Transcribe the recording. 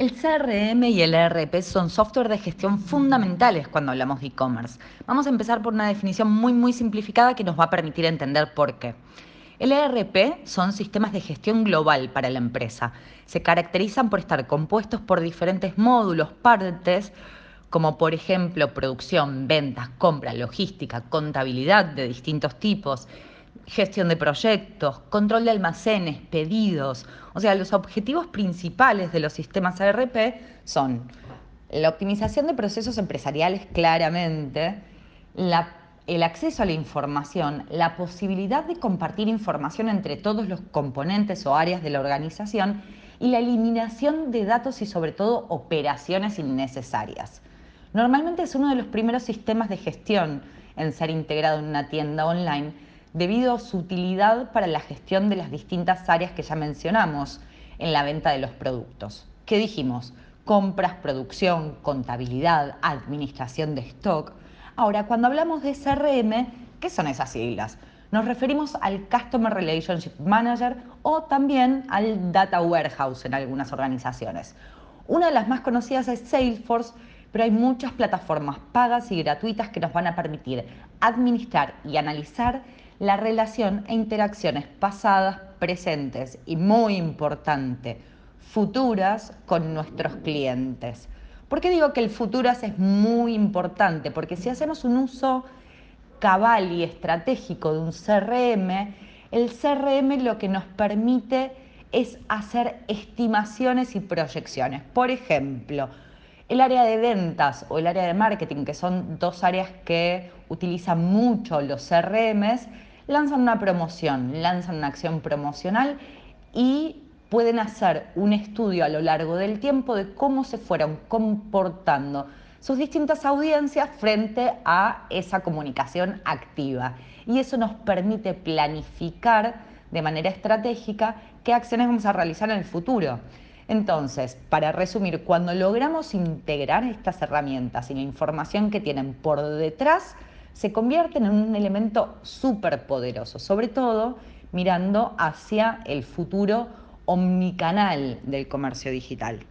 El CRM y el ERP son software de gestión fundamentales cuando hablamos de e-commerce. Vamos a empezar por una definición muy muy simplificada que nos va a permitir entender por qué. El ERP son sistemas de gestión global para la empresa. Se caracterizan por estar compuestos por diferentes módulos, partes, como por ejemplo producción, ventas, compra, logística, contabilidad de distintos tipos, gestión de proyectos, control de almacenes, pedidos. O sea, los objetivos principales de los sistemas ERP son la optimización de procesos empresariales claramente, el acceso a la información, la posibilidad de compartir información entre todos los componentes o áreas de la organización y la eliminación de datos y sobre todo operaciones innecesarias. Normalmente es uno de los primeros sistemas de gestión en ser integrado en una tienda online debido a su utilidad para la gestión de las distintas áreas que ya mencionamos en la venta de los productos. ¿Qué dijimos? Compras, producción, contabilidad, administración de stock. Ahora, cuando hablamos de CRM, ¿qué son esas siglas? Nos referimos al Customer Relationship Manager o también al Data Warehouse en algunas organizaciones. Una de las más conocidas es Salesforce, pero hay muchas plataformas pagas y gratuitas que nos van a permitir administrar y analizar la relación e interacciones pasadas, presentes y muy importante, futuras con nuestros clientes. ¿Por qué digo que el futuras es muy importante? Porque si hacemos un uso cabal y estratégico de un CRM, el CRM lo que nos permite es hacer estimaciones y proyecciones. Por ejemplo, el área de ventas o el área de marketing, que son dos áreas que utilizan mucho los CRMs, lanzan una promoción, lanzan una acción promocional y pueden hacer un estudio a lo largo del tiempo de cómo se fueron comportando sus distintas audiencias frente a esa comunicación activa. Y eso nos permite planificar de manera estratégica qué acciones vamos a realizar en el futuro. Entonces, para resumir, cuando logramos integrar estas herramientas y la información que tienen por detrás, se convierten en un elemento súper poderoso, sobre todo mirando hacia el futuro omnicanal del comercio digital.